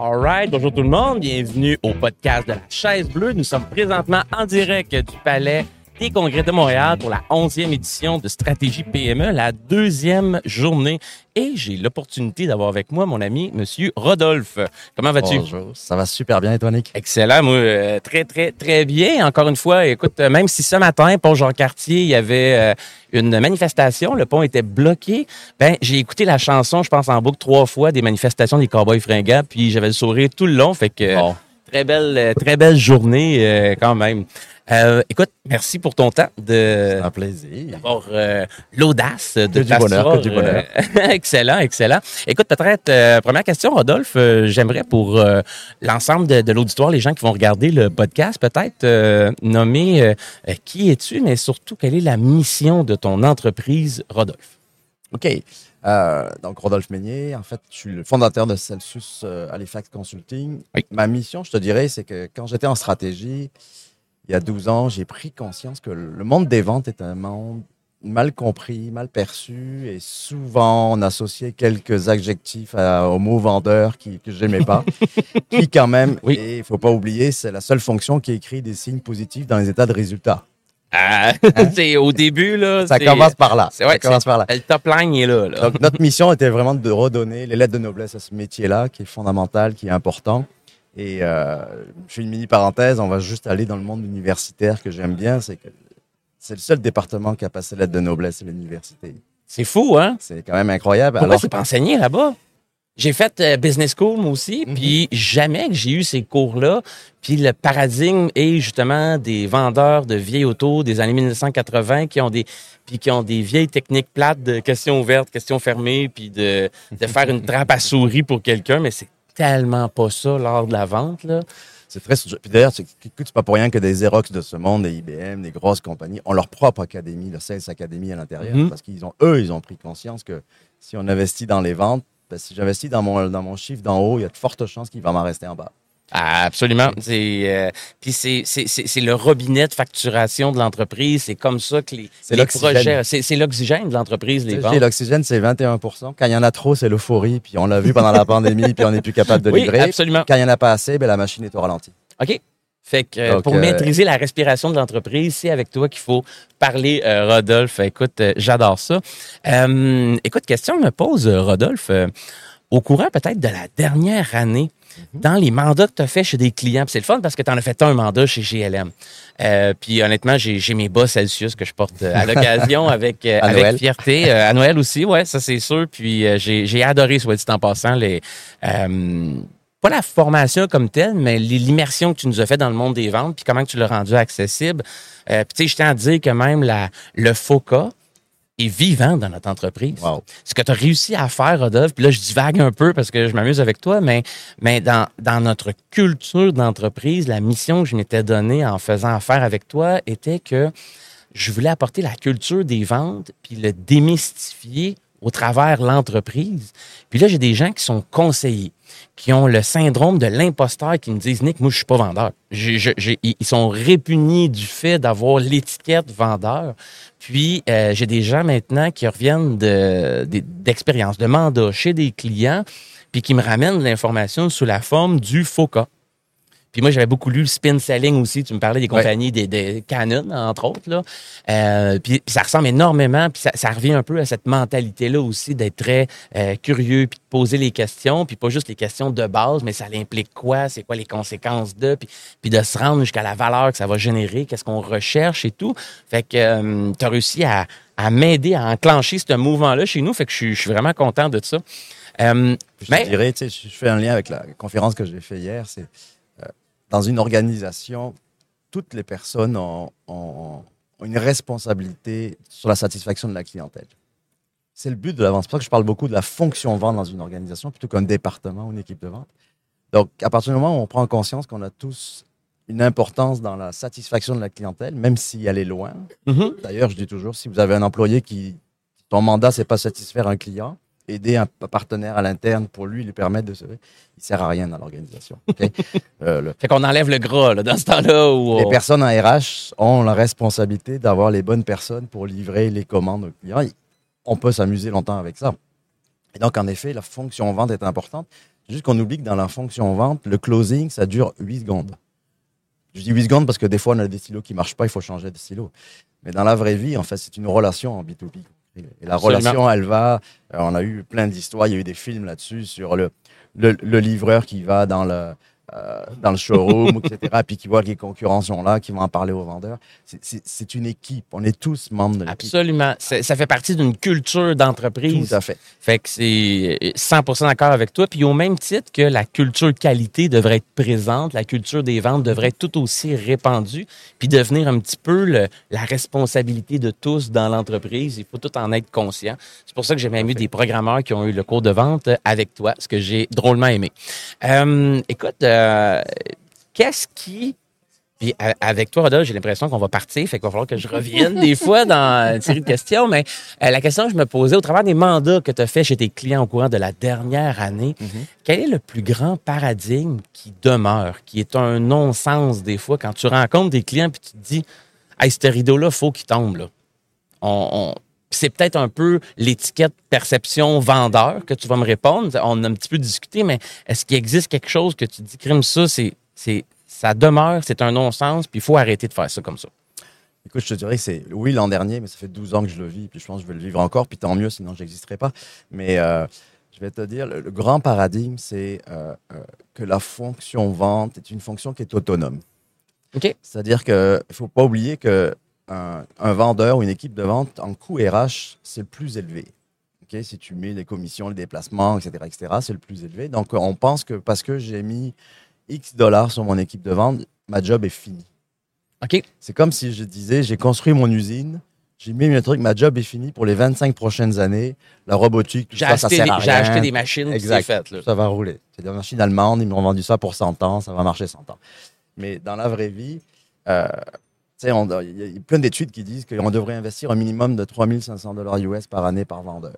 All right, bonjour tout le monde, bienvenue au podcast de la chaise bleue. Nous sommes présentement en direct du Palais des Congrès de Montréal pour la 11e édition de Stratégie PME, la deuxième journée. Et j'ai l'opportunité d'avoir avec moi mon ami, Monsieur Rodolphe. Comment vas-tu? Bonjour, ça va super bien et toi, Nick? Excellent, moi, euh, très, très, très bien. Encore une fois, écoute, euh, même si ce matin, pour Jean-Cartier, il y avait euh, une manifestation, le pont était bloqué, ben j'ai écouté la chanson, je pense, en boucle trois fois des manifestations des Cowboys fringants, puis j'avais le sourire tout le long, fait que Bon. très belle, très belle journée euh, quand même. Euh, écoute, merci pour ton temps de un plaisir. d'avoir euh, l'audace de Que du bonheur, que du bonheur. euh, excellent, excellent. Écoute, peut-être, euh, première question, Rodolphe, euh, j'aimerais pour l'ensemble de, de l'auditoire, les gens qui vont regarder le podcast, peut-être euh, nommer qui es-tu, mais surtout, quelle est la mission de ton entreprise, Rodolphe? OK. Euh, donc, Rodolphe Meignier, en fait, je suis le fondateur de Celsius Halifax Consulting. Oui. Ma mission, je te dirais, c'est que quand j'étais en stratégie, il y a 12 ans, j'ai pris conscience que le monde des ventes est un monde mal compris, mal perçu, et souvent on associait quelques adjectifs à- au mot vendeur qui, que j'aimais pas, qui quand même, Oui. et il faut pas oublier, c'est la seule fonction qui écrit des signes positifs dans les états de résultat. Ah, c'est au début, là. Ça commence par là. c'est- ouais, ça commence par là. Le top line est là. là. Donc, notre mission était vraiment de redonner les lettres de noblesse à ce métier-là, qui est fondamental, qui est important. Et euh, je fais une mini parenthèse, on va juste aller dans le monde universitaire que j'aime bien, c'est que c'est le seul département qui a passé lettres de noblesse, c'est l'université. c'est fou, hein? C'est quand même incroyable. Pourquoi Alors, c'est pas enseigné là-bas? J'ai fait euh, business school moi aussi, Mhm. puis jamais que j'ai eu ces cours-là. Puis le paradigme est justement des vendeurs de vieilles autos des années 1980 qui ont des puis qui ont des vieilles techniques plates de questions ouvertes, questions fermées, puis de, de faire une trappe à souris pour quelqu'un, mais c'est tellement pas ça lors de la vente là. c'est très. Puis d'ailleurs, c'est écoute, c'est pas pour rien que des Xerox de ce monde, des IBM, des grosses compagnies, ont leur propre académie, le Sales Academy à l'intérieur, Mhm. parce qu'ils ont, eux, ils ont pris conscience que si on investit dans les ventes, ben, si j'investis dans mon, dans mon chiffre d'en haut, il y a de fortes chances qu'il va m'en rester en bas. Absolument. C'est euh, puis c'est c'est c'est c'est le robinet de facturation de l'entreprise. C'est comme ça que les, C'est les l'oxygène. projets. C'est c'est l'oxygène de l'entreprise les ventes. l'oxygène, c'est 21 Quand il y en a trop, c'est l'euphorie. Puis on l'a vu pendant la pandémie, puis on n'est plus capable de Oui, livrer. absolument. Quand il n'y en a pas assez, ben, la machine est au ralenti. OK. Fait que euh, Donc, pour euh, maîtriser la respiration de l'entreprise, c'est avec toi qu'il faut parler, euh, Rodolphe. Écoute, j'adore ça. Écoute, question me pose, Rodolphe. Au courant peut-être de la dernière année, Mhm. dans les mandats que tu as fait chez des clients, c'est le fun parce que tu en as fait un mandat chez GLM. Euh, puis honnêtement, j'ai mes bas Celsius que je porte euh, à l'occasion avec, euh, À avec Noël. fierté. Euh, à Noël aussi, ouais, ça c'est sûr. Puis euh, j'ai adoré, soit dit en passant, les... euh, pas la formation comme telle, mais l'immersion que tu nous as fait dans le monde des ventes, puis comment que tu l'as rendu accessible. Euh, puis tu sais, je tiens à dire que même la, le FOCA est vivant dans notre entreprise. Wow. Ce que tu as réussi à faire, Rodolphe, puis là, je divague un peu parce que je m'amuse avec toi, mais, mais dans, dans notre culture d'entreprise, la mission que je m'étais donnée en faisant affaire avec toi était que je voulais apporter la culture des ventes puis le démystifier au travers l'entreprise. Puis là, j'ai des gens qui sont conseillers, qui ont le syndrome de l'imposteur, qui me disent Nick, moi, je suis pas vendeur. Ils sont répugnés du fait d'avoir l'étiquette vendeur. Puis, euh, j'ai des gens maintenant qui reviennent de- de- de, chez des clients, puis qui me ramènent l'information sous la forme du FOCA. Puis moi, j'avais beaucoup lu le spin selling aussi. Tu me parlais des Ouais. compagnies, des, des Canon, entre autres. Là. Euh, puis ça ressemble énormément, puis ça, ça revient un peu à cette mentalité-là aussi d'être très euh, curieux, puis de poser les questions, puis pas juste les questions de base, mais ça implique quoi, c'est quoi les conséquences de, puis, puis de se rendre jusqu'à la valeur que ça va générer, qu'est-ce qu'on recherche et tout. Fait que tu as réussi à, à m'aider à enclencher ce mouvement-là chez nous, fait que je suis- je suis vraiment content de ça. Euh, je Mais- dirais, tu sais, je fais un lien avec la conférence que j'ai fait hier. C'est euh, dans une organisation, toutes les personnes ont, ont- ont une responsabilité sur la satisfaction de la clientèle. C'est le but de la vente. C'est pour ça que je parle beaucoup de la fonction vente dans une organisation plutôt qu'un département ou une équipe de vente. Donc, à partir du moment où on prend conscience qu'on a tous une importance dans la satisfaction de la clientèle, même si elle est loin. mhm. D'ailleurs, je dis toujours, si vous avez un employé qui, ton mandat, c'est pas satisfaire un client, aider un partenaire à l'interne pour lui lui permettre de se. Il sert à rien dans l'organisation. ok? Euh, le- Fait qu'on enlève le gras là, dans ce temps-là. Où les on- personnes en RH ont la responsabilité d'avoir les bonnes personnes pour livrer les commandes aux clients. On peut s'amuser longtemps avec ça. Et donc, en effet, la fonction vente est importante. Juste qu'on oublie que dans la fonction vente, le closing, ça dure 8 secondes. Je dis 8 secondes parce que des fois, on a des stylos qui ne marchent pas, il faut changer de stylo. Mais dans la vraie vie, en fait, c'est une relation en B2B. Et la relation, elle va. Euh, on a eu plein d'histoires, il y a eu des films là-dessus sur le, le, livreur qui va dans le, euh, dans le showroom, etc., puis qui voit que les concurrents sont là, qui vont en parler aux vendeurs. C'est une équipe. On est tous membres de l'équipe. Absolument. Ça fait partie d'une culture d'entreprise. Tout à fait. Fait que c'est 100% d'accord avec toi. Puis au même titre que la culture qualité devrait être présente, la culture des ventes devrait être tout aussi répandue, puis devenir un petit peu la responsabilité de tous dans l'entreprise. Il faut tout en être conscient. C'est pour ça que j'ai même eu des programmeurs qui ont eu le cours de vente avec toi, ce que j'ai drôlement aimé. Euh, écoute, euh, euh, qu'est-ce qui puis avec toi, Rodolphe, j'ai l'impression qu'on va partir, fait qu'il va falloir que je revienne des fois dans une série de questions. Mais euh, la question que je me posais, au travers des mandats que tu as fait chez tes clients au courant de la dernière année, mm-hmm. quel est le plus grand paradigme qui demeure, qui est un non-sens des fois quand tu rencontres des clients puis tu te dis, hey, ce rideau-là, faut qu'il tombe. Là. on, c'est peut-être un peu l'étiquette perception vendeur que tu vas me répondre. On a un petit peu discuté, mais est-ce qu'il existe quelque chose que tu dis, crime, ça, c'est, c'est, ça demeure, c'est un non-sens, puis il faut arrêter de faire ça comme ça? Écoute, je te dirais que c'est oui l'an dernier, mais ça fait 12 ans que je le vis, puis je pense que je vais le vivre encore, puis tant mieux, sinon je n'existerai pas. Mais euh, je vais te dire, le, grand paradigme, c'est euh, euh, que la fonction vente est une fonction qui est autonome. OK. C'est-à-dire qu'il ne faut pas oublier que un, vendeur ou une équipe de vente en coût RH, c'est le plus élevé. Si tu mets les commissions, les déplacements, etc., etc., c'est le plus élevé. Donc, on pense que parce que j'ai mis X dollars sur mon équipe de vente, ma job est finie. OK. C'est comme si je disais, j'ai construit mon usine, j'ai mis un truc, ma job est finie pour les 25 prochaines années. La robotique, j'ai acheté, ça J'ai acheté des machines, exact. Fait, Ça va rouler. C'est des machines allemandes, ils m'ont vendu ça pour 100 ans, ça va marcher 100 ans. Mais dans la vraie vie, euh, il y a plein d'études qui disent qu'on devrait investir un minimum de 3500 dollars US par année par vendeur.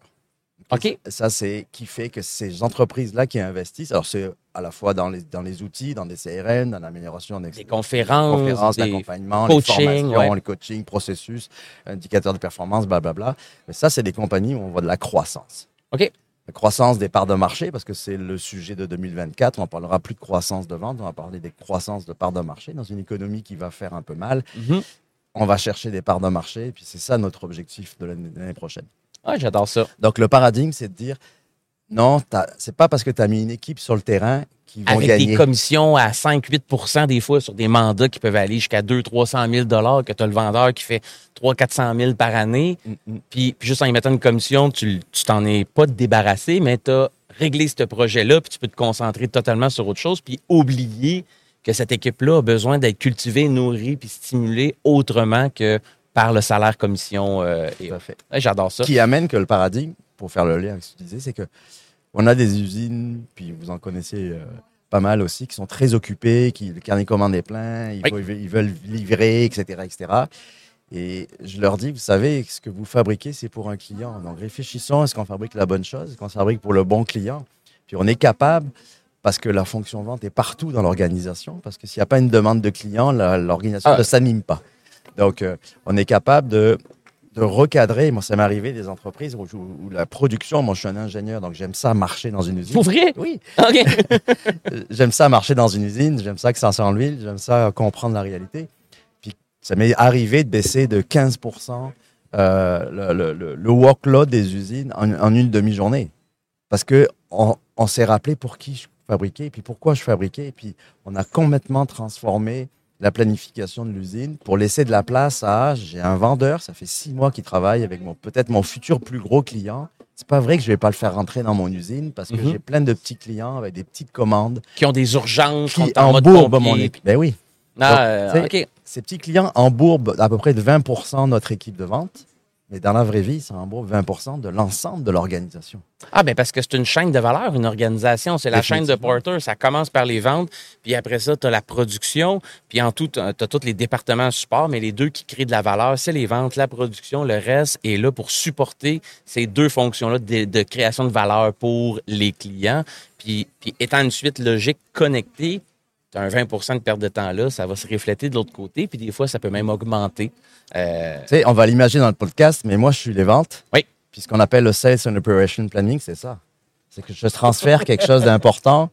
OK. Ça, c'est qui fait que ces entreprises-là qui investissent, alors c'est à la fois dans les, dans les outils, dans des CRM, dans l'amélioration des conférences, conférences l'accompagnement, les formations, les coaching, processus, indicateurs de performance, blablabla. Mais ça, c'est des compagnies où on voit de la croissance. OK croissance des parts de marché, parce que c'est le sujet de 2024. On ne parlera plus de croissance de vente, on va parler des croissances de parts de marché dans une économie qui va faire un peu mal. Mhm. On va chercher des parts de marché, et puis c'est ça notre objectif de l'année prochaine. Ah, j'adore ça. Donc le paradigme, c'est de dire non, c'est pas parce que tu as mis une équipe sur le terrain qui vont Avec des commissions à 5-8% des fois sur des mandats qui peuvent aller jusqu'à 200-300 000 que tu as le vendeur qui fait 300-400 000 par année. Mm, mm. Puis, juste en y mettant une commission, tu t'en es pas débarrassé, mais tu as réglé ce projet-là, puis tu peux te concentrer totalement sur autre chose, puis oublier que cette équipe-là a besoin d'être cultivée, nourrie, puis stimulée autrement que par le salaire commission. Euh, J'adore ça. Qui amène que le paradigme, pour faire le lien avec ce que tu disais, c'est que on a des usines, puis vous en connaissez euh, pas mal aussi, qui sont très occupées, qui, le carnet commande est plein, ils, veulent, livrer, etc., etc. Et je leur dis, vous savez, ce que vous fabriquez, c'est pour un client. Donc réfléchissons, est-ce qu'on fabrique la bonne chose, est-ce qu'on fabrique pour le bon client? Puis on est capable, parce que la fonction vente est partout dans l'organisation, parce que s'il n'y a pas une demande de client, l'organisation ah. ne s'anime pas. Donc euh, on est capable de de recadrer. Moi, ça m'est arrivé des entreprises où, la production, moi, je suis un ingénieur, donc j'aime ça marcher dans une usine. Pour vrai? Oui. OK. j'aime ça marcher dans une usine, j'aime ça que ça sent l'huile, j'aime ça comprendre la réalité. Puis ça m'est arrivé de baisser de 15 euh, le, le, workload des usines en, une demi-journée. Parce que on, on s'est rappelé pour qui je fabriquais, puis pourquoi je fabriquais, et puis on a complètement transformé la planification de l'usine pour laisser de la place à j'ai un vendeur, ça fait six mois qu'il travaille avec mon peut-être mon futur plus gros client. C'est pas vrai que je vais pas le faire rentrer dans mon usine parce que mhm. j'ai plein de petits clients avec des petites commandes qui ont des urgences, qui embourbent mon équipe. Ben oui. Ah, euh, Ces petits clients embourbent à peu près de 20% notre équipe de vente. Mais dans la vraie vie, ça embourbe 20% de l'ensemble de l'organisation. Ah, bien parce que c'est une chaîne de valeur, une organisation. C'est la chaîne de Porter. Ça commence par les ventes, puis après ça, tu as la production, puis en tout, tu as, tous les départements support, mais les deux qui créent de la valeur, c'est les ventes, la production, le reste est là pour supporter ces deux fonctions-là de, création de valeur pour les clients. Puis, puis étant une suite logique connectée, tu as un 20 de perte de temps là, ça va se refléter de l'autre côté, puis des fois, ça peut même augmenter. Euh, tu sais, on va l'imaginer dans le podcast, mais moi, je suis les ventes. Oui. Puis ce qu'on appelle le Sales and Operation Planning, c'est ça. C'est que je transfère quelque chose d'important,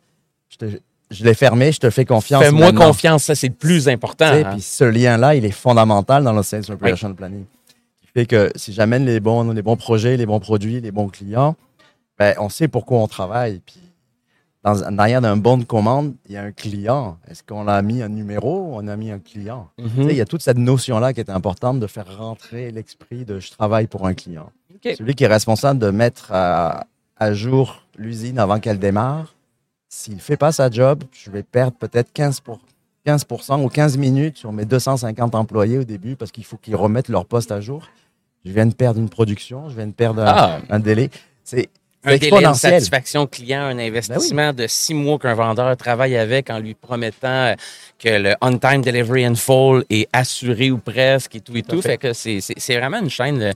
je, te- je l'ai fermé, je te fais confiance. Fais-moi confiance, ça c'est le plus important. Tu sais, hein. Puis ce lien-là, il est fondamental dans le Sales Operation Planning. Qui fait que si j'amène les bons, les bons projets, les bons produits, les bons clients, ben, on sait pourquoi on travaille. Puis dans, en arrière d'un bon de commande, il y a un client. Est-ce qu'on a mis un numéro ou on a mis un client? Mhm. Il y a toute cette notion-là qui est importante de faire rentrer l'esprit de je travaille pour un client. Celui qui est responsable de mettre à, à jour l'usine avant qu'elle démarre, s'il ne fait pas sa job, je vais perdre peut-être 15, pour- 15% ou 15 minutes sur mes 250 employés au début parce qu'il faut qu'ils remettent leur poste à jour. Je viens de perdre une production, je viens de perdre un, Ah, un délai. C'est un délai de satisfaction client, un investissement de six mois qu'un vendeur travaille avec en lui promettant euh, que le on-time delivery in full est assuré ou presque et tout et Tout fait. Fait que c'est- vraiment une chaîne. euh,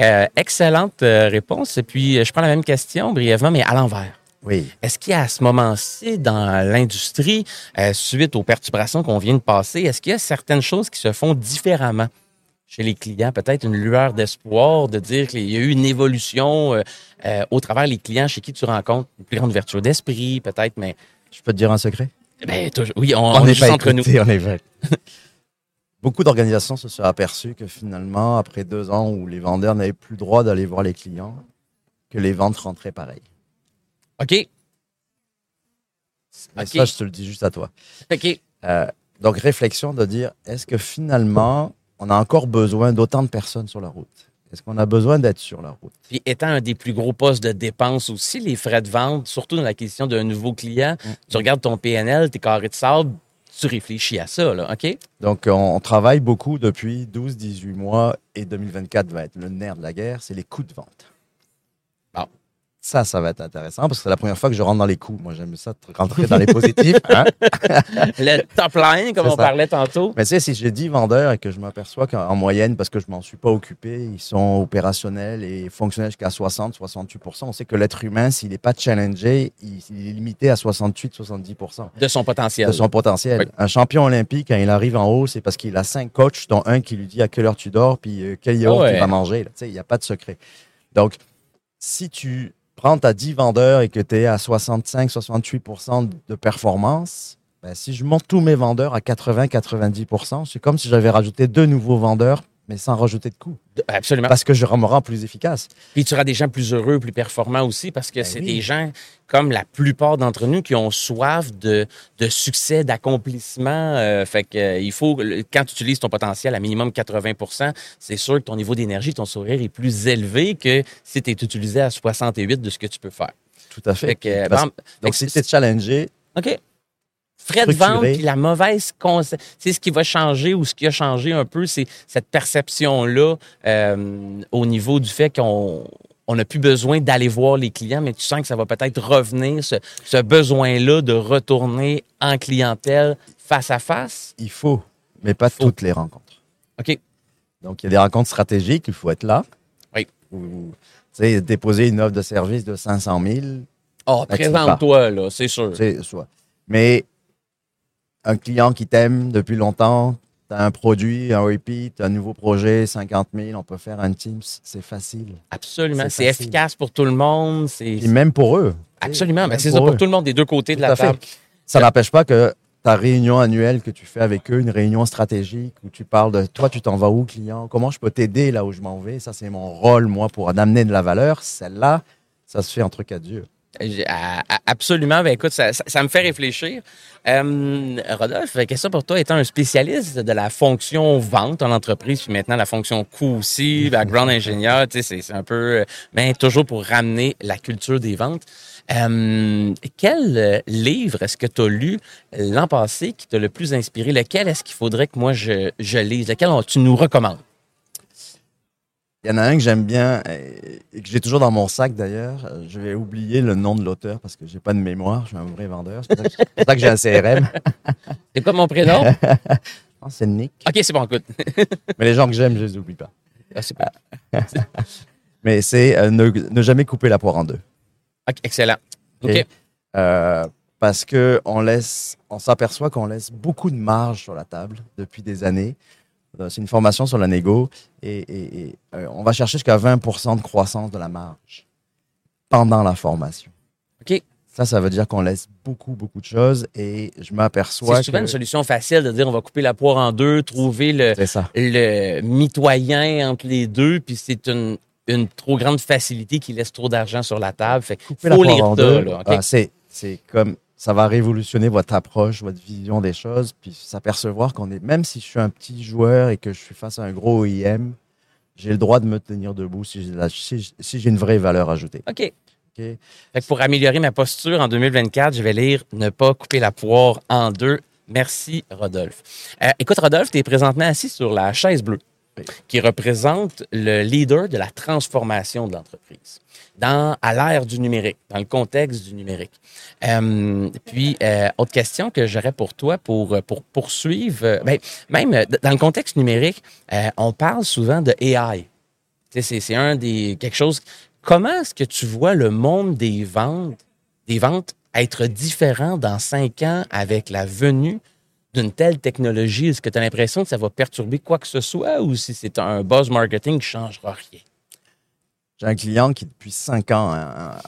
euh, excellente réponse. Et puis, je prends la même question brièvement, mais à l'envers. Oui. Est-ce qu'il y a à ce moment-ci, dans l'industrie, euh, suite aux perturbations qu'on vient de passer, est-ce qu'il y a certaines choses qui se font différemment? Chez les clients? Peut-être une lueur d'espoir de dire qu'il y a eu une évolution euh, euh, au travers les clients chez qui tu rencontres une plus grande ouverture d'esprit, peut-être, mais Je peux te dire un secret? ben, oui, on, On on est juste entre nous. on est. Beaucoup d'organisations se sont aperçues que finalement, après deux ans où les vendeurs n'avaient plus le droit d'aller voir les clients, que les ventes rentraient pareil. OK. Mais OK. ça, je te le dis juste à toi. OK. Euh, donc, réflexion de dire, est-ce que finalement, on a encore besoin d'autant de personnes sur la route? Est-ce qu'on a besoin d'être sur la route? Puis étant un des plus gros postes de dépenses aussi, les frais de vente, surtout dans l'acquisition d'un nouveau client, Mm. tu regardes ton PNL, tes carrés de sable, tu réfléchis à ça, là, OK? Donc, on, on travaille beaucoup depuis 12, 18 mois et 2024 va être le nerf de la guerre, c'est les coûts de vente. Ça, ça va être intéressant parce que c'est la première fois que je rentre dans les coûts. Moi, j'aime ça, de rentrer dans les positifs. hein. Le top line, comme on ça. parlait tantôt. Mais tu sais, si j'ai 10 vendeurs et que je m'aperçois qu'en en moyenne, parce que je m'en suis pas occupé, ils sont opérationnels et fonctionnels jusqu'à 60, 68% on sait que l'être humain, s'il n'est pas challengé, il, il est limité à 68, 70% De son potentiel. de son potentiel. Oui. Un champion olympique, quand il arrive en haut, c'est parce qu'il a cinq coachs, dont un qui lui dit à quelle heure tu dors, puis quel yaourt Ah ouais. il va manger. Tu sais, Il n'y a pas de secret. Donc, si tu prends ta 10 vendeurs et que tu es à 65-68 de performance, ben, si je monte tous mes vendeurs à 80-90% c'est comme si j'avais rajouté deux nouveaux vendeurs, mais sans rajouter de coûts. Absolument. Parce que je me rends plus efficace. Puis tu auras des gens plus heureux, plus performants aussi, parce que Ben c'est oui. des gens, comme la plupart d'entre nous, qui ont soif de, de succès, d'accomplissement. Euh, fait que euh, il faut, quand tu utilises ton potentiel à minimum 80% c'est sûr que ton niveau d'énergie, ton sourire est plus élevé que si tu es utilisé à 68 de ce que tu peux faire. Tout à fait. Fait que, euh, Parce- donc, si tu es challengé, OK. Frais de vente, puis la mauvaise C'est ce qui va changer ou ce qui a changé un peu, c'est cette perception-là euh, au niveau du fait qu'on on n'a plus besoin d'aller voir les clients, mais tu sens que ça va peut-être revenir, ce, ce besoin-là de retourner en clientèle face à face? il faut, mais pas Faut. toutes les rencontres. OK. Donc, il y a des rencontres stratégiques, il faut être là. Oui. Ou, tu sais, déposer une offre de service de 500 000, Oh, présente-toi, là, c'est sûr. sais, soit. Mais un client qui t'aime depuis longtemps, tu as un produit, un repeat, un nouveau projet, 50 000, on peut faire un Teams, c'est facile. Absolument. C'est efficace pour tout le monde. Et même pour eux. Absolument. Même c'est pour ça pour eux. tout le monde des deux côtés de la fait. table. Ça n'empêche pas que ta réunion annuelle que tu fais avec eux, une réunion stratégique où tu parles de toi, tu t'en vas où, client, comment je peux t'aider là où je m'en vais? Ça, c'est mon rôle, moi, pour amener de la valeur. Celle-là, ça se fait entre quatre yeux. Absolument. Ben, écoute, ça, ça- ça me fait réfléchir. Euh, Rodolphe, question pour toi, étant un spécialiste de la fonction vente en entreprise, puis maintenant la fonction coût aussi, background ingénieur, tu sais, c'est- un peu, euh, mais toujours pour ramener la culture des ventes. Euh, quel euh, livre est-ce que tu as lu l'an passé qui t'a le plus inspiré? Lequel est-ce qu'il faudrait que moi je, je lise? Lequel on- tu nous recommandes? Il y en a un que j'aime bien euh, et que j'ai toujours dans mon sac d'ailleurs. Euh, Je vais oublier le nom de l'auteur parce que j'ai pas de mémoire. Je suis un vrai vendeur. C'est pour ça que- j'ai un CRM. C'est quoi mon prénom? C'est Nick. OK, c'est bon, écoute. Mais les gens que j'aime, je les oublie pas. Ah, bon. Mais c'est euh, ne, ne jamais couper la poire en deux. OK, excellent. OK. Euh, parce que on laisse, on s'aperçoit qu'on laisse beaucoup de marge sur la table depuis des années. Euh, C'est une formation sur la négo et, et- et, euh, on va chercher jusqu'à 20% de croissance de la marge pendant la formation. Ça, ça veut dire qu'on laisse beaucoup, beaucoup de choses et je m'aperçois C'est souvent que... une solution facile de dire on va couper la poire en deux, trouver le, mitoyen entre les deux, puis c'est une, une trop grande facilité qui laisse trop d'argent sur la table. Fait Couper la faut poire lire en deux, là, OK? ah, c'est comme... Ça va révolutionner votre approche, votre vision des choses, puis s'apercevoir qu'on est... Même si je suis un petit joueur et que je suis face à un gros OIM, j'ai le droit de me tenir debout si j'ai, la- si- si j'ai une vraie valeur ajoutée. OK. OK? Fait que pour améliorer ma posture en 2024, je vais lire Ne pas couper la poire en deux. Merci, Rodolphe. Euh, écoute, Rodolphe, tu es présentement assis sur la chaise bleue Oui. qui représente le leader de la transformation de l'entreprise dans, à l'ère du numérique, dans le contexte du numérique. Euh, puis, euh, autre question que j'aurais pour toi pour, pour poursuivre, euh, ben, même euh, dans le contexte numérique, euh, on parle souvent de AI. C'est un des quelque chose. Comment est-ce que tu vois le monde des ventes, des ventes être différent dans cinq ans avec la venue d'une telle technologie? Est-ce que tu as l'impression que ça va perturber quoi que ce soit ou si c'est un buzz marketing qui ne changera rien? J'ai un client qui, depuis cinq ans, a,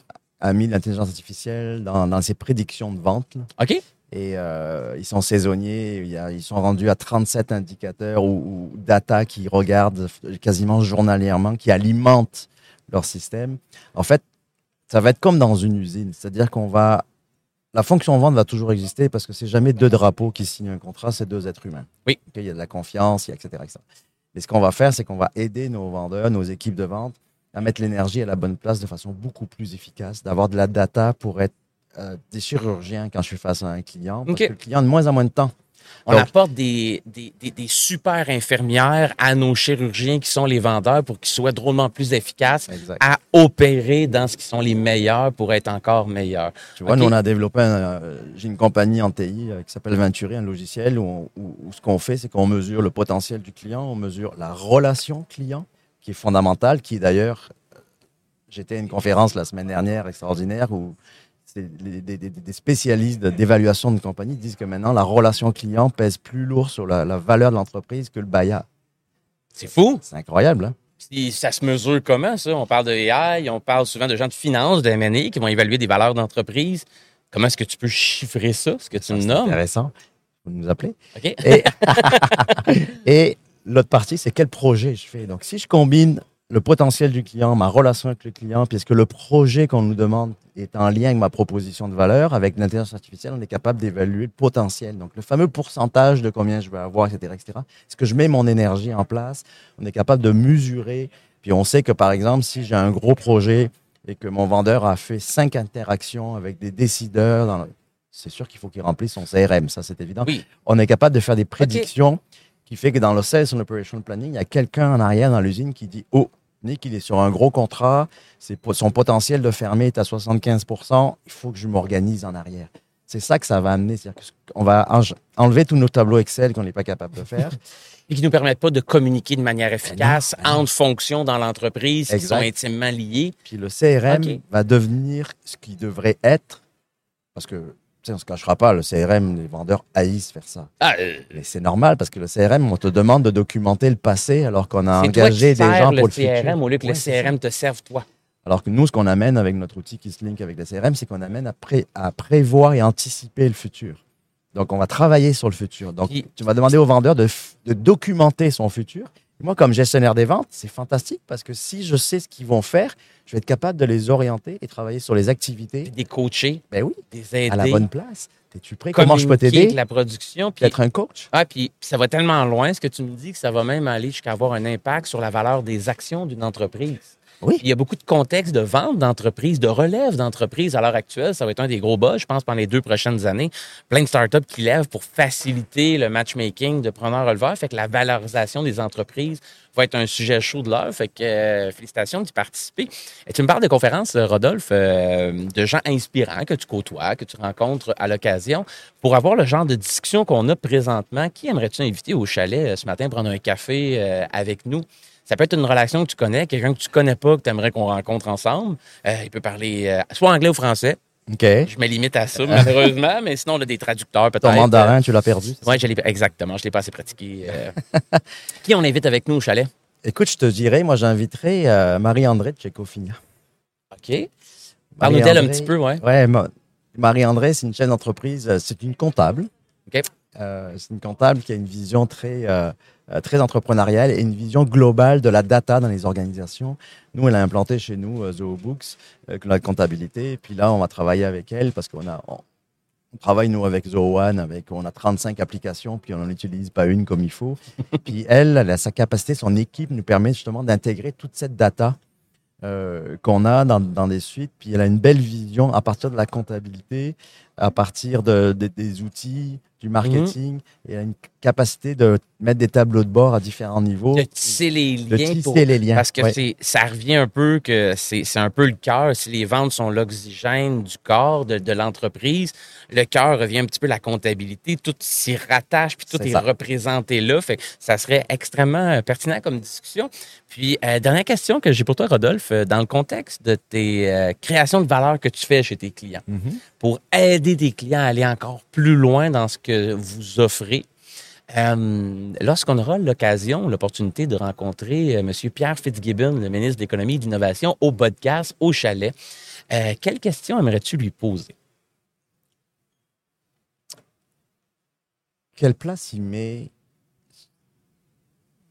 a mis l'intelligence artificielle dans, dans ses prédictions de vente. là. OK? Et euh, ils sont saisonniers. ils sont rendus à 37 indicateurs ou, ou data qui regardent quasiment journalièrement, qui alimentent leur système. En fait, ça va être comme dans une usine. C'est-à-dire qu'on va. La fonction vente va toujours exister parce que c'est jamais deux drapeaux qui signent un contrat, c'est deux êtres humains. Oui. Il y a de la confiance, il y a etc., etc. Et ce qu'on va faire, c'est qu'on va aider nos vendeurs, nos équipes de vente à mettre l'énergie à la bonne place de façon beaucoup plus efficace, d'avoir de la data pour être euh, des chirurgiens quand je suis face à un client. Parce que le client a de moins en moins de temps. On Donc- apporte des, des, des- des super infirmières à nos chirurgiens qui sont les vendeurs pour qu'ils soient drôlement plus efficaces Exact. à opérer dans ce qui sont les meilleurs pour être encore meilleurs. Tu vois, nous, on a développé, un, euh, j'ai une compagnie en TI euh, qui s'appelle Venturi, un logiciel où, on- où- où ce qu'on fait, c'est qu'on mesure le potentiel du client, on mesure la relation client, qui est fondamentale, qui d'ailleurs, j'étais à une conférence la semaine dernière extraordinaire où des, spécialistes d'évaluation de compagnie disent que maintenant, la relation client pèse plus lourd sur la, la valeur de l'entreprise que le BAYA. C'est fou. C'est incroyable, hein? Puis ça se mesure comment, ça? On parle de AI, on parle souvent de gens de finance, de M&A, qui vont évaluer des valeurs d'entreprise. Comment est-ce que tu peux chiffrer ça, ce que tu me C'est nommes? intéressant. Vous nous appelez. OK? Et, et l'autre partie, c'est quel projet je fais. Donc, si je combine le potentiel du client, ma relation avec le client, puisque le projet qu'on nous demande est en lien avec ma proposition de valeur, avec l'intelligence artificielle, on est capable d'évaluer le potentiel. Donc, le fameux pourcentage de combien je vais avoir, etc., etc. Est-ce que je mets mon énergie en place? On est capable de mesurer. Puis, on sait que, par exemple, si j'ai un gros projet et que mon vendeur a fait cinq interactions avec des décideurs, le- c'est sûr qu'il faut qu'il remplisse son CRM. Ça, c'est évident Oui. on est capable de faire des prédictions qui fait que dans le Sales and Operation Planning, il y a quelqu'un en arrière dans l'usine qui dit Oh, Nick, il est sur un gros contrat, c'est son potentiel de fermer est à 75 il faut que je m'organise en arrière. C'est ça que ça va amener. C'est-à-dire qu'on va en- enlever tous nos tableaux Excel qu'on n'est pas capable de faire. Et qui ne nous permettent pas de communiquer de manière efficace ben non. entre fonctions dans l'entreprise qui sont intimement liées. Puis le CRM va devenir ce qu'il devrait être. Parce que, on ne se cachera pas, le CRM, les vendeurs haïssent faire ça. Ah, euh, Mais c'est normal parce que le CRM, on te demande de documenter le passé alors qu'on a c'est toi qui engagé des gens le pour le CRM futur. au lieu que Ouais, le. CRM te serve toi. Alors que nous, ce qu'on amène avec notre outil qui se link avec le CRM, c'est qu'on amène à, pré- à prévoir et anticiper le futur. Donc, on va travailler sur le futur. Donc, Puis- tu vas demander au vendeur de, de documenter son futur. Et moi, comme gestionnaire des ventes, c'est fantastique parce que si je sais ce qu'ils vont faire, je vais être capable de les orienter et travailler sur les activités. Puis des coachés, Ben oui, des aider, à la bonne place. Es-tu prêt? Comment je peux t'aider? la production. Puis, Être un coach? ah, puis puis ça va tellement loin, ce que tu me dis, que ça va même aller jusqu'à avoir un impact sur la valeur des actions d'une entreprise. Oui. Il y a beaucoup de contextes de vente d'entreprise, de relève d'entreprise à l'heure actuelle. Ça va être un des gros bas, je pense, pendant les deux prochaines années. Plein de startups qui lèvent pour faciliter le matchmaking de preneurs-releveurs. Fait que la valorisation des entreprises va être un sujet chaud de l'heure. Fait que euh, félicitations d'y participer. Et tu me parles de conférences, euh, Rodolphe, euh, de gens inspirants que tu côtoies, que tu rencontres à l'occasion. Pour avoir le genre de discussion qu'on a présentement, qui aimerais-tu inviter au chalet ce matin, prendre un café avec nous? Ça peut être une relation que tu connais, quelqu'un que tu connais pas, que tu aimerais qu'on rencontre ensemble. Euh, il peut parler euh, soit anglais ou français. OK. Je me limite à ça, malheureusement, mais sinon, on a des traducteurs peut-être. Ton mandarin, tu l'as perdu? Oui, exactement. Je ne l'ai pas assez pratiqué. euh. Qui on invite avec nous au chalet? Écoute, je te dirais, moi, j'inviterais euh, Marie-André de Tchécophilia. OK. Parle-nous d'elle un petit peu, ouais. Ouais, ma- Marie-André, c'est une chef d'entreprise, euh, c'est une comptable. OK. Euh, c'est une comptable qui a une vision très, euh, euh, très entrepreneuriale et une vision globale de la data dans les organisations. Nous, elle a implanté chez nous euh, ZooBooks, euh, la comptabilité. Et puis là, on va travailler avec elle parce qu'on a, on, on travaille, nous, avec ZooOne, avec, on a 35 applications, puis on n'en utilise pas une comme il faut. puis elle, elle a sa capacité, son équipe nous permet justement d'intégrer toute cette data euh, qu'on a dans, dans des suites. Puis elle a une belle vision à partir de la comptabilité, à partir de, de- des outils, du marketing. Et elle a une capacité de mettre des tableaux de bord à différents niveaux. De tisser les de liens tisser pour- les liens. Parce que Ouais. ça revient un peu que c'est, un peu le cœur. Si les ventes sont l'oxygène du corps de, de l'entreprise, le cœur revient un petit peu la comptabilité. Tout s'y rattache, puis tout est, représenté là. Fait que ça serait extrêmement euh, pertinent comme discussion. Puis, euh, dernière question que j'ai pour toi, Rodolphe, euh, dans le contexte de tes euh, créations de valeur que tu fais chez tes clients, Mhm. pour aider tes clients à aller encore plus loin dans ce que vous offrez. Euh, Lorsqu'on aura l'occasion, l'opportunité de rencontrer euh, M. Pierre Fitzgibbon, le ministre de l'Économie et de l'Innovation, au podcast, au chalet, euh, quelle question aimerais-tu lui poser? Quelle place il met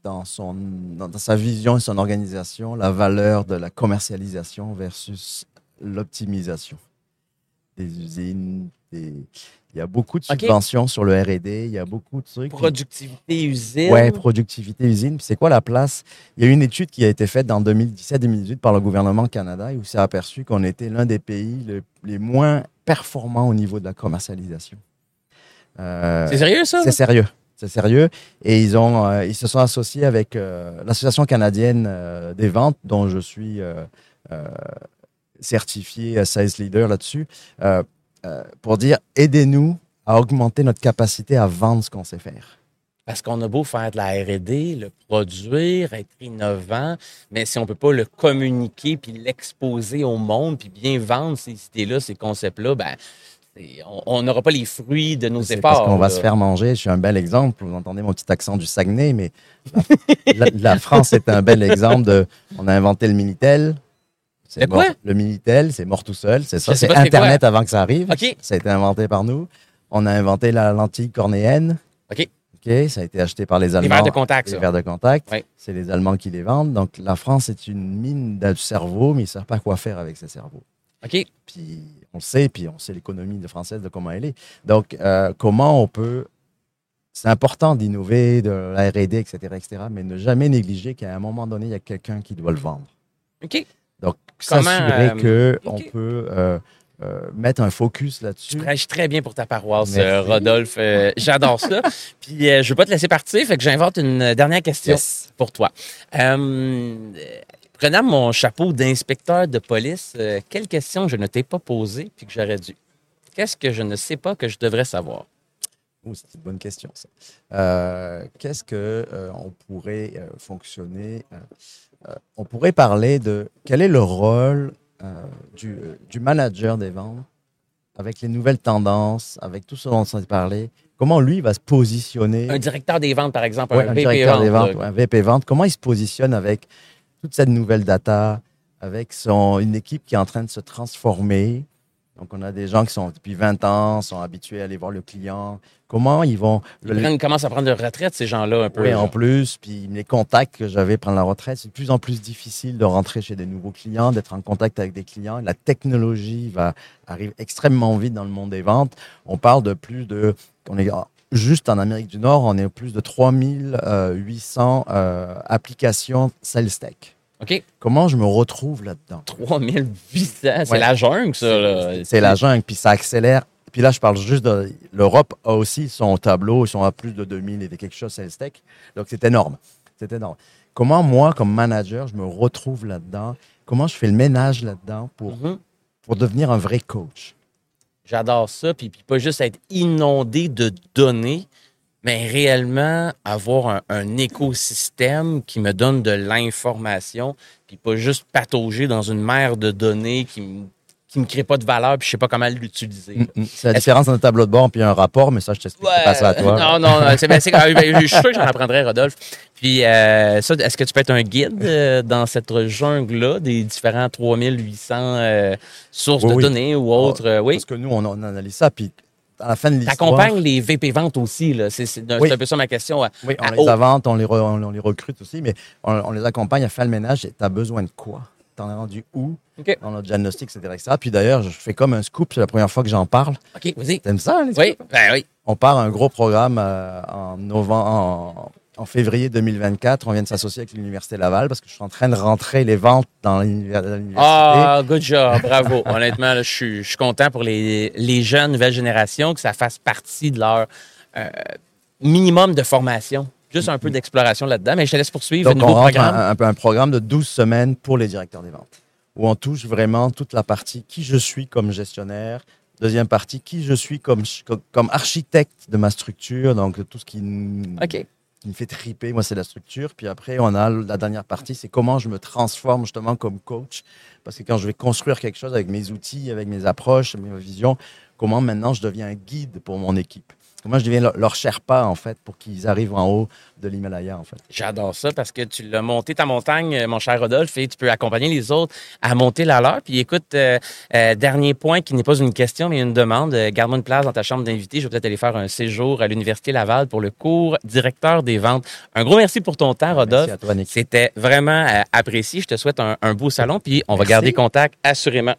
dans, son, dans sa vision et son organisation la valeur de la commercialisation versus l'optimisation? Des usines des- Il y a beaucoup de subventions sur le R&D, il y a beaucoup de trucs. Productivité usine. Ouais, productivité usine. Puis C'est quoi la place? Il y a eu une étude qui a été faite en 2017-2018 par le gouvernement Canada et où s'est aperçu qu'on était l'un des pays le- les moins performants au niveau de la commercialisation. Euh, C'est sérieux, ça? c'est sérieux. C'est sérieux. Et ils, ont, euh, ils se sont associés avec euh, l'Association canadienne euh, des ventes, dont je suis euh, euh, certifié sales leader là-dessus, euh, euh, pour dire aidez-nous à augmenter notre capacité à vendre ce qu'on sait faire. Parce qu'on a beau faire de la R&D, le produire, être innovant, mais si on peut pas le communiquer puis l'exposer au monde puis bien vendre ces idées-là, ces concepts-là, ben on- n'aura pas les fruits de nos efforts. parce qu'on va se faire manger. Je suis un bel exemple. Vous entendez mon petit accent du Saguenay, mais la, la- la France est un bel exemple de. On a inventé le Minitel. C'est Le quoi? Le Minitel, c'est mort tout seul. C'est ça. C'est quoi. Internet avant que ça arrive. OK. Ça a été inventé par nous. On a inventé la lentille cornéenne. OK. OK. Ça a été acheté par les Les Allemands. verres de contact, Les ça. verres de contact. Oui. C'est les Allemands qui les vendent. Donc, la France est une mine de cerveau, mais ils ne savent pas quoi faire avec ces cerveaux. OK. Puis on le sait, puis on sait l'économie de française de comment elle est. Donc, euh, comment on peut. C'est important d'innover, de la RD, etc., etc., mais ne jamais négliger qu'à un moment donné, il y a quelqu'un qui doit le vendre. OK. S'assurer euh, qu'on peut euh, euh, mettre un focus Tu là-dessus. prêches très bien pour ta paroisse, euh, Rodolphe. J'adore ça. Puis je veux pas te laisser partir, fait que j'invente une dernière question Yes. pour toi. Prenant mon chapeau d'inspecteur de police, quelle question je ne t'ai pas posée puis que j'aurais dû? Qu'est-ce que je ne sais pas que je devrais savoir? Oh, c'est une bonne question, ça. Euh, Qu'est-ce que euh, on pourrait euh, fonctionner On pourrait parler de quel est le rôle euh, du, euh, du manager des ventes avec les nouvelles tendances, avec tout ce dont on s'est parlé. Comment lui va se positionner? Un directeur des ventes, par exemple, Ouais, un, un VP directeur des vente, ventes, ouais, un VP vente, comment il se positionne avec toute cette nouvelle data, avec son, une équipe qui est en train de se transformer? Donc, on a des gens qui sont depuis 20 ans, sont habitués à aller voir le client. Comment ils vont... Ils commencent à prendre leur retraite, ces gens-là, un peu. Oui, en plus, puis les contacts que j'avais prendre la retraite, c'est de plus en plus difficile de rentrer chez des nouveaux clients, d'être en contact avec des clients. La technologie va arrive extrêmement vite dans le monde des ventes. On parle de plus de, on est juste en Amérique du Nord, on est plus de 3800 euh, applications sales tech. OK. Comment je me retrouve là-dedans? 3800. C'est Ouais. la jungle, ça. là. C'est la jungle, puis ça accélère. Puis là, je parle juste de l'Europe a aussi son tableau, ils sont à plus de 2000 et quelque chose sales tech. Donc c'est énorme. C'est énorme. Comment moi, comme manager, je me retrouve là-dedans? Comment je fais le ménage là-dedans pour, Mhm. pour devenir un vrai coach? J'adore ça. Puis, puis pas juste être inondé de données, mais réellement avoir un, un écosystème qui me donne de l'information, puis pas juste patauger dans une mer de données qui me qui me crée pas de valeur puis je sais pas comment l'utiliser. Mm, mm. C'est la différence entre un tableau de bord et un rapport, mais ça, je t'explique pas ça à toi. Non, non, c'est ben, c'est- ben, je suis sûr que j'en apprendrai, Rodolphe. Puis, euh, ça, est-ce que tu peux être un guide euh, dans cette jungle-là des différents 3800 euh, sources Oui, de oui. données ou autres? euh, oui. Parce que nous, on, on analyse ça, puis à la fin de l'histoire... T'accompagnes les VP ventes aussi, là. C'est c'est un, Oui. c'est un peu ça ma question. Oui, on les invente, on les, re- on, on les recrute aussi, mais on, on les accompagne à faire le ménage. Tu as besoin de quoi? T'en as rendu où? Dans notre diagnostic, etc. etc. Puis d'ailleurs, je fais comme un scoop, c'est la première fois que j'en parle. OK, vas-y. T'aimes ça, hein, les Oui, ben oui. On part un gros programme euh, en novembre, en, en février 2024. On vient de s'associer avec l'Université Laval parce que je suis en train de rentrer les ventes dans l'univers- dans l'université. Ah, good job, bravo. Honnêtement, là, je, suis, je suis content pour les, les jeunes, nouvelles générations, que ça fasse partie de leur euh, minimum de formation. Juste un peu d'exploration là-dedans, mais je te laisse poursuivre. Donc, on rentre programme. un, un peu un programme de 12 semaines pour les directeurs des ventes, où on touche vraiment toute la partie qui je suis comme gestionnaire. Deuxième partie, qui je suis comme, comme, architecte de ma structure, donc tout ce qui, n- OK. Qui me fait triper, moi, c'est la structure. Puis après, on a la dernière partie, c'est comment je me transforme justement comme coach. Parce que quand je vais construire quelque chose avec mes outils, avec mes approches, mes visions, comment maintenant je deviens un guide pour mon équipe? Comment je deviens leur, leur Sherpa, en fait, pour qu'ils arrivent en haut de l'Himalaya, en fait. J'adore ça parce que tu l'as monté ta montagne, euh, mon cher Rodolphe, et tu peux accompagner les autres à monter la leur. Puis écoute, euh, euh, dernier point qui n'est pas une question, mais une demande. Garde-moi une place dans ta chambre d'invité. Je vais peut-être aller faire un séjour à l'Université Laval pour le cours directeur des ventes. Un gros merci pour ton temps, Rodolphe. Merci à toi, Nick. C'était vraiment euh, apprécié. Je te souhaite un, un beau salon, puis on va garder contact assurément.